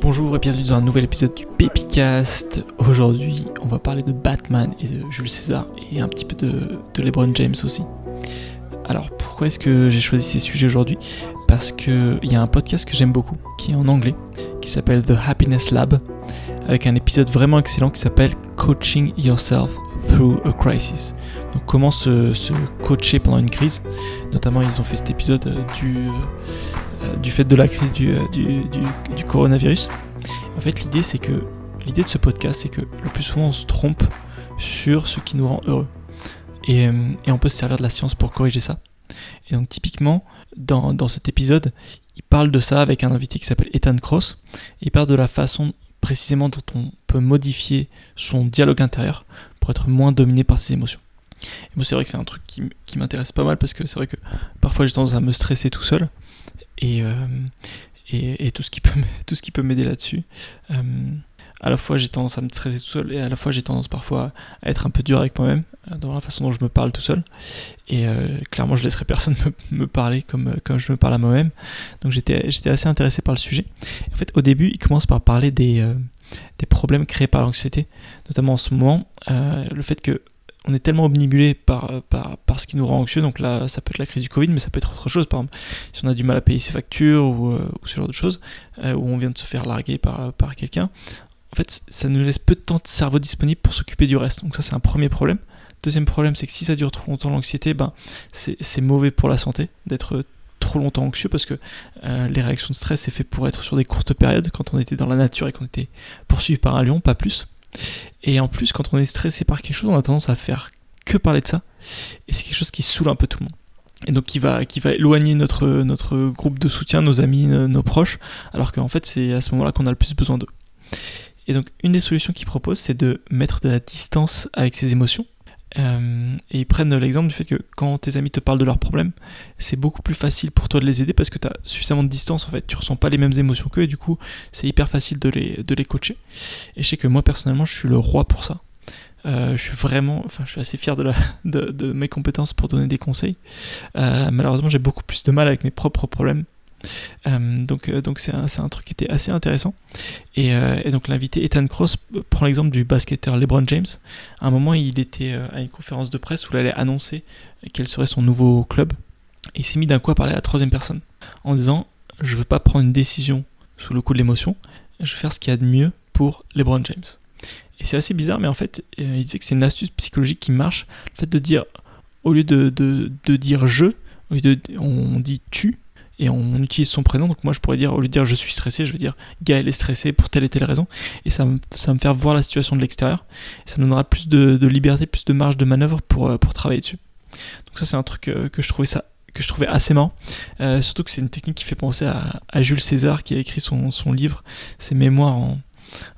Bonjour et bienvenue dans un nouvel épisode du Pépicast. Aujourd'hui, on va parler de Batman et de Jules César et un petit peu de, LeBron James aussi. Alors pourquoi est-ce que j'ai choisi ces sujets aujourd'hui? Parce qu'il y a un podcast que j'aime beaucoup, qui est en anglais, qui s'appelle The Happiness Lab, avec un épisode vraiment excellent qui s'appelle Coaching Yourself Through a Crisis. Donc comment se, se, coacher pendant une crise? Notamment ils ont fait cet épisode euh, du, euh, du fait de la crise du, euh, du, du, du coronavirus. En fait l'idée c'est que l'idée de ce podcast c'est que le plus souvent on se trompe sur ce qui nous rend heureux. Et, et, on peut se servir de la science pour corriger ça. Et donc typiquement, dans, dans cet épisode, il parle de ça avec un invité qui s'appelle Ethan Cross. il parle de la façon précisément dont on peut modifier son dialogue intérieur pour être moins dominé par ses émotions. Et moi c'est vrai que c'est un truc qui, qui m'intéresse pas mal parce que c'est vrai que parfois j'ai tendance à me stresser tout seul. Et, euh, et, et, tout ce qui peut, tout ce qui peut m'aider là-dessus. Euh, à la fois j'ai tendance à me stresser tout seul et à la fois j'ai tendance parfois à être un peu dur avec moi-même euh, dans la façon dont je me parle tout seul. Et clairement je laisserai personne me, parler comme, comme je me parle à moi-même. Donc j'étais, assez intéressé par le sujet. En fait au début il commence par parler des, des problèmes créés par l'anxiété notamment en ce moment le fait que on est tellement omnibulé par, par, par, ce qui nous rend anxieux, donc là ça peut être la crise du Covid, mais ça peut être autre chose, par exemple si on a du mal à payer ses factures ou, euh, ou ce genre de choses, euh, où on vient de se faire larguer par, par quelqu'un, en fait, ça nous laisse peu de temps de cerveau disponible pour s'occuper du reste. Donc ça, c'est un premier problème. Deuxième problème, c'est que si ça dure trop longtemps l'anxiété, ben, c'est mauvais pour la santé d'être trop longtemps anxieux parce que euh, les réactions de stress, c'est fait pour être sur des courtes périodes quand on était dans la nature et qu'on était poursuivi par un lion, pas plus. Et en plus, quand on est stressé par quelque chose, on a tendance à faire que parler de ça. Et c'est quelque chose qui saoule un peu tout le monde et donc qui va, qui va éloigner notre, groupe de soutien, nos amis, nos proches, alors qu'en fait c'est à ce moment-là qu'on a le plus besoin d'eux. Et donc, une des solutions qu'ils proposent, c'est de mettre de la distance avec ses émotions. Euh, et ils prennent l'exemple du fait que quand tes amis te parlent de leurs problèmes, c'est beaucoup plus facile pour toi de les aider parce que tu as suffisamment de distance en fait, tu ressens pas les mêmes émotions qu'eux et du coup c'est hyper facile de les, de les coacher. Et je sais que moi personnellement je suis le roi pour ça. Euh, je suis vraiment, enfin je suis assez fier de, mes compétences pour donner des conseils. Euh, malheureusement j'ai beaucoup plus de mal avec mes propres problèmes euh, donc euh, donc c'est un, un, truc qui était assez intéressant. Et, euh, et donc l'invité Ethan Cross prend l'exemple du basketteur LeBron James. À un moment, il était à une conférence de presse où il allait annoncer quel serait son nouveau club. Il s'est mis d'un coup à parler à la troisième personne en disant Je veux pas prendre une décision sous le coup de l'émotion, je veux faire ce qu'il y a de mieux pour LeBron James. Et c'est assez bizarre, mais en fait, il disait que c'est une astuce psychologique qui marche. Le fait de dire, au lieu de, de, dire je, on dit tu, et on utilise son prénom. Donc moi je pourrais dire, au lieu de dire je suis stressé, je veux dire Gaël est stressé pour telle et telle raison. Et ça, ça va me faire voir la situation de l'extérieur. Ça me donnera plus de, de, liberté, plus de marge de manœuvre pour, euh, pour travailler dessus. Donc ça c'est un truc euh, que je trouvais ça que je trouvais assez marrant. Euh, surtout que c'est une technique qui fait penser à, à, Jules César qui a écrit son, son livre, ses mémoires en,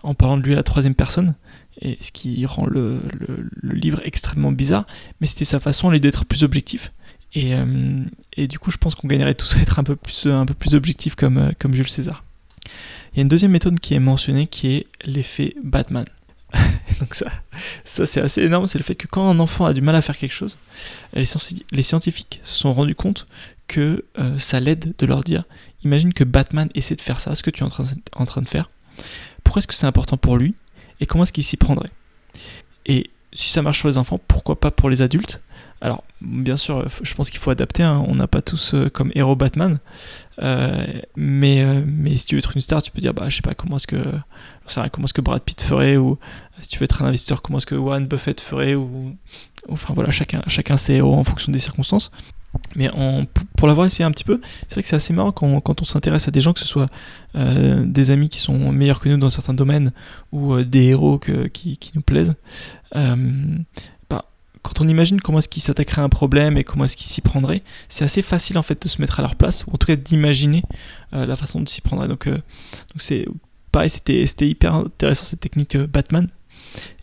en parlant de lui à la troisième personne et ce qui rend le, le, le livre extrêmement bizarre, mais c'était sa façon d'être plus objectif. Et, euh, et, du coup, je pense qu'on gagnerait tous à être un peu plus, un peu plus objectif comme, euh, comme Jules César. Il y a une deuxième méthode qui est mentionnée qui est l'effet Batman. Donc ça, ça c'est assez énorme, c'est le fait que quand un enfant a du mal à faire quelque chose, les, les scientifiques se sont rendus compte que euh, ça l'aide de leur dire, imagine que Batman essaie de faire ça, ce que tu es en train, en train de faire, pourquoi est-ce que c'est important pour lui, et comment est-ce qu'il s'y prendrait? Et si ça marche sur les enfants, pourquoi pas pour les adultes? Alors, bien sûr, je pense qu'il faut adapter. Hein. On n'a pas tous euh, comme héros Batman, euh, mais euh, mais si tu veux être une star, tu peux dire bah je sais pas comment est-ce que comment est-ce que Brad Pitt ferait ou si tu veux être un investisseur, comment est-ce que Warren Buffett ferait ou enfin voilà chacun chacun ses héros en fonction des circonstances. Mais pour l'avoir essayé un petit peu, c'est vrai que c'est assez marrant quand, on s'intéresse à des gens, que ce soit euh, des amis qui sont meilleurs que nous dans certains domaines ou euh, des héros qui, nous plaisent. Euh, quand on imagine comment est-ce qu'ils s'attaqueraient à un problème et comment est-ce qu'ils s'y prendraient, c'est assez facile en fait de se mettre à leur place, ou en tout cas d'imaginer la façon de s'y prendre. Donc, donc c'est pareil, c'était, hyper intéressant cette technique Batman.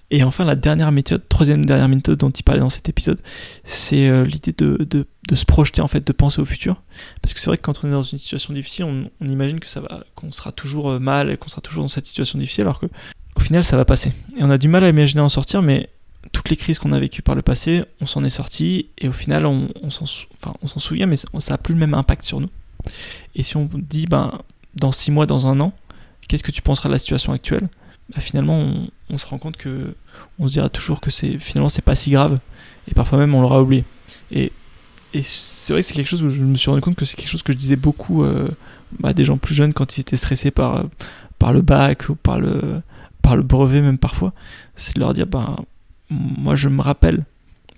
Et enfin, la dernière méthode, troisième dernière méthode dont il parlait dans cet épisode, c'est euh, l'idée de, de, se projeter en fait, de penser au futur. Parce que c'est vrai que quand on est dans une situation difficile, on, imagine que ça va, qu'on sera toujours euh, mal et qu'on sera toujours dans cette situation difficile, alors que au final, ça va passer. Et on a du mal à imaginer en sortir, mais toutes les crises qu'on a vécues par le passé, on s'en est sorti et au final on, s'en souvient mais ça n'a plus le même impact sur nous. Et si on dit, ben, dans 6 mois, dans un an, qu'est-ce que tu penseras de la situation actuelle? Bah, Finalement, on, se rend compte que on se dira toujours que c'est finalement c'est pas si grave, et parfois même on l'aura oublié. Et, c'est vrai que c'est quelque chose où je me suis rendu compte que c'est quelque chose que je disais beaucoup euh, bah, des gens plus jeunes quand ils étaient stressés par, par le bac ou par le, par le brevet même parfois, c'est de leur dire, ben, moi je me rappelle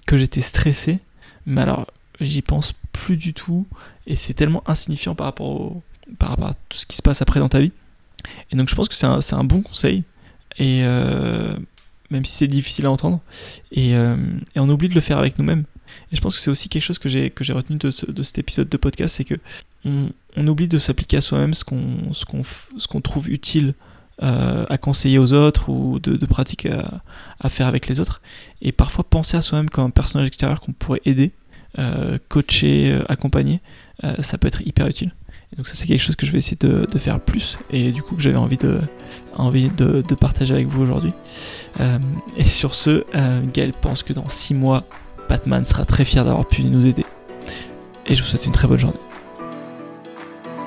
que j'étais stressé, mais alors j'y pense plus du tout, et c'est tellement insignifiant par rapport, par rapport à tout ce qui se passe après dans ta vie. Et donc je pense que c'est un, un, bon conseil, et euh, même si c'est difficile à entendre, et, euh, et, on oublie de le faire avec nous-mêmes. Et je pense que c'est aussi quelque chose que j'ai que j'ai retenu de, de, cet épisode de podcast, c'est que on, oublie de s'appliquer à soi-même ce qu'on ce qu'on ce qu'on trouve utile euh, à conseiller aux autres ou de, de pratiques à, faire avec les autres. Et parfois penser à soi-même comme un personnage extérieur qu'on pourrait aider, coacher, accompagner, ça peut être hyper utile. Donc ça c'est quelque chose que je vais essayer de, faire plus et du coup que j'avais envie de, partager avec vous aujourd'hui. et sur ce, Gaël pense que dans 6 mois, Batman sera très fier d'avoir pu nous aider. Et je vous souhaite une très bonne journée.